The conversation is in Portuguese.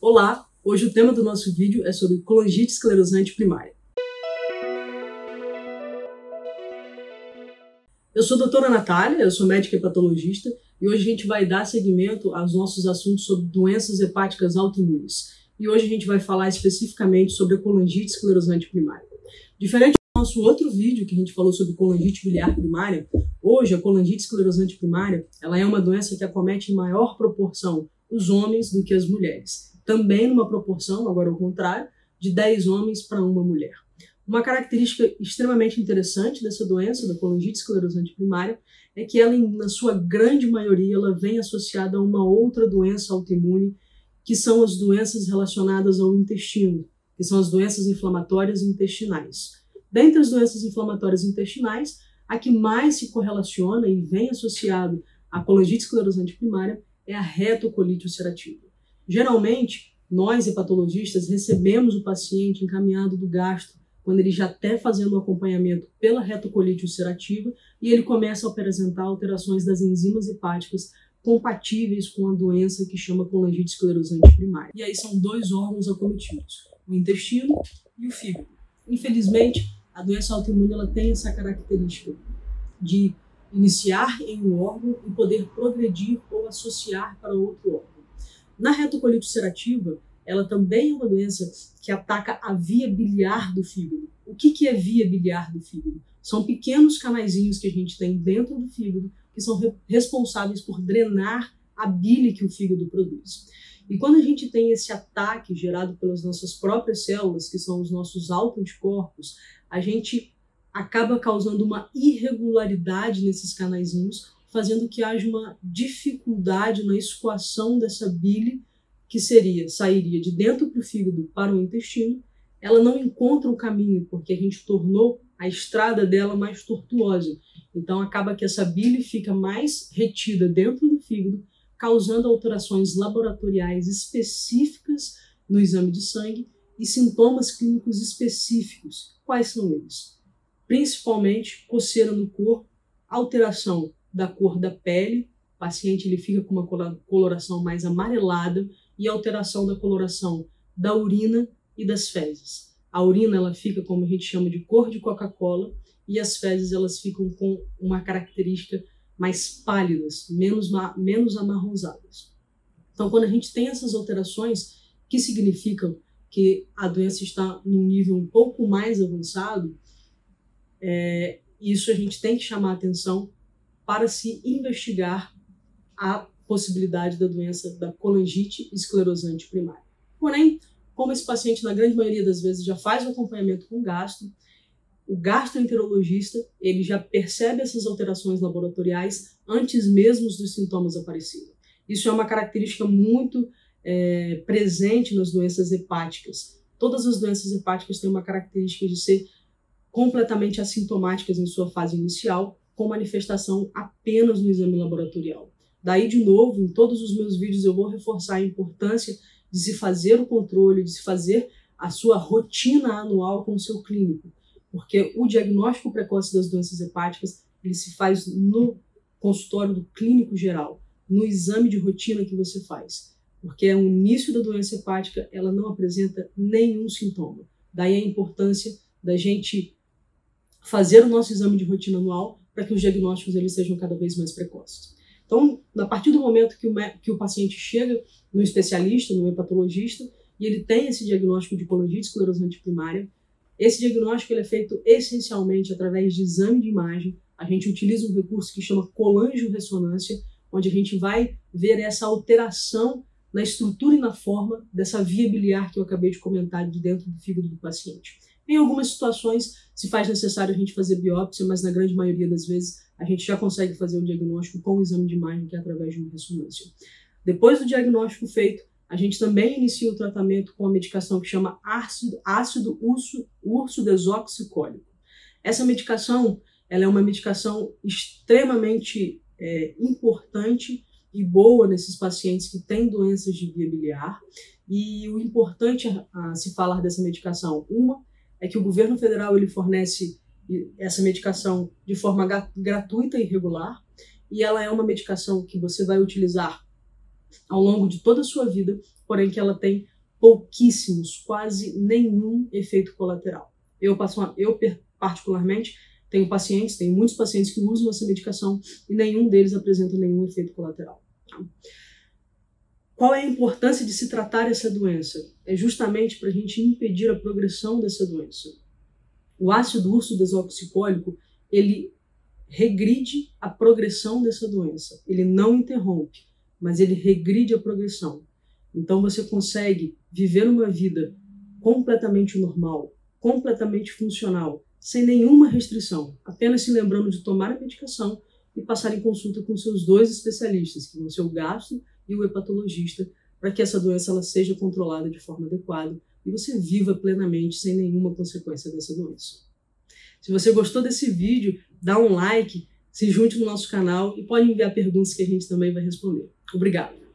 Olá, hoje o tema do nosso vídeo é sobre colangite esclerosante primária. Eu sou a doutora Natália, eu sou médica e patologista e hoje a gente vai dar seguimento aos nossos assuntos sobre doenças hepáticas autoimunes. E hoje a gente vai falar especificamente sobre a colangite esclerosante primária. Diferente do nosso outro vídeo que a gente falou sobre colangite biliar primária, hoje a colangite esclerosante primária ela é uma doença que acomete em maior proporção os homens do que as mulheres. Também numa proporção, agora ao contrário, de 10 homens para uma mulher. Uma característica extremamente interessante dessa doença, da colangite esclerosante primária, é que ela, na sua grande maioria, ela vem associada a uma outra doença autoimune, que são as doenças relacionadas ao intestino, que são as doenças inflamatórias intestinais. Dentre as doenças inflamatórias intestinais, a que mais se correlaciona e vem associado à colangite esclerosante primária é a retocolite ulcerativa. Geralmente, nós hepatologistas recebemos o paciente encaminhado do gastro quando ele já está fazendo o acompanhamento pela retocolite ulcerativa e ele começa a apresentar alterações das enzimas hepáticas compatíveis com a doença que chama colangite esclerosante primária. E aí são dois órgãos acometidos, o intestino e o fígado. Infelizmente, a doença autoimune ela tem essa característica de iniciar em um órgão e poder progredir ou associar para outro órgão. Na retocolite ulcerativa, ela também é uma doença que ataca a via biliar do fígado. O que, que é via biliar do fígado? São pequenos canaizinhos que a gente tem dentro do fígado que são re responsáveis por drenar a bile que o fígado produz. E quando a gente tem esse ataque gerado pelas nossas próprias células, que são os nossos autoanticorpos, a gente acaba causando uma irregularidade nesses canaizinhos, fazendo que haja uma dificuldade na escoação dessa bile que seria sairia de dentro para o fígado para o intestino, ela não encontra o caminho porque a gente tornou a estrada dela mais tortuosa. Então acaba que essa bile fica mais retida dentro do fígado, causando alterações laboratoriais específicas no exame de sangue e sintomas clínicos específicos. Quais são eles? Principalmente coceira no corpo, alteração da cor da pele, o paciente ele fica com uma coloração mais amarelada, e alteração da coloração da urina e das fezes. A urina ela fica como a gente chama de cor de Coca-Cola e as fezes elas ficam com uma característica mais pálidas, menos menos amarronzadas. Então, quando a gente tem essas alterações que significam que a doença está num nível um pouco mais avançado, é, isso a gente tem que chamar atenção para se investigar a possibilidade da doença da colangite esclerosante primária. Porém, como esse paciente, na grande maioria das vezes, já faz o acompanhamento com gastro, o gastroenterologista ele já percebe essas alterações laboratoriais antes mesmo dos sintomas aparecerem. Isso é uma característica muito é, presente nas doenças hepáticas. Todas as doenças hepáticas têm uma característica de ser completamente assintomáticas em sua fase inicial, com manifestação apenas no exame laboratorial. Daí, de novo, em todos os meus vídeos eu vou reforçar a importância de se fazer o controle, de se fazer a sua rotina anual com o seu clínico, porque o diagnóstico precoce das doenças hepáticas ele se faz no consultório do clínico geral, no exame de rotina que você faz, porque o início da doença hepática ela não apresenta nenhum sintoma. Daí a importância da gente fazer o nosso exame de rotina anual para que os diagnósticos eles sejam cada vez mais precoces. Então, a partir do momento que o, que o paciente chega no especialista, no hepatologista, e ele tem esse diagnóstico de colangite esclerosante primária, esse diagnóstico ele é feito essencialmente através de exame de imagem. A gente utiliza um recurso que chama colangio-ressonância, onde a gente vai ver essa alteração na estrutura e na forma dessa via biliar que eu acabei de comentar de dentro do fígado do paciente. Em algumas situações, se faz necessário a gente fazer biópsia, mas na grande maioria das vezes a gente já consegue fazer o diagnóstico com o exame de imagem, que é através de uma ressonância. Depois do diagnóstico feito, a gente também inicia o tratamento com a medicação que chama ácido, ácido urso, urso desoxicólico. Essa medicação ela é uma medicação extremamente é, importante e boa nesses pacientes que têm doenças de via biliar. E o importante a, a se falar dessa medicação, uma, é que o governo federal ele fornece essa medicação de forma gratuita e regular, e ela é uma medicação que você vai utilizar ao longo de toda a sua vida porém que ela tem pouquíssimos, quase nenhum efeito colateral. Eu, eu particularmente, tenho pacientes, tenho muitos pacientes que usam essa medicação e nenhum deles apresenta nenhum efeito colateral. Tá? Qual é a importância de se tratar essa doença? É justamente para a gente impedir a progressão dessa doença. O ácido urso desoxicólico, ele regride a progressão dessa doença. Ele não interrompe, mas ele regride a progressão. Então você consegue viver uma vida completamente normal, completamente funcional, sem nenhuma restrição, apenas se lembrando de tomar a medicação e passar em consulta com seus dois especialistas, que vão ser o gastro e o hepatologista para que essa doença ela seja controlada de forma adequada e você viva plenamente sem nenhuma consequência dessa doença. Se você gostou desse vídeo, dá um like, se junte no nosso canal e pode enviar perguntas que a gente também vai responder. Obrigado!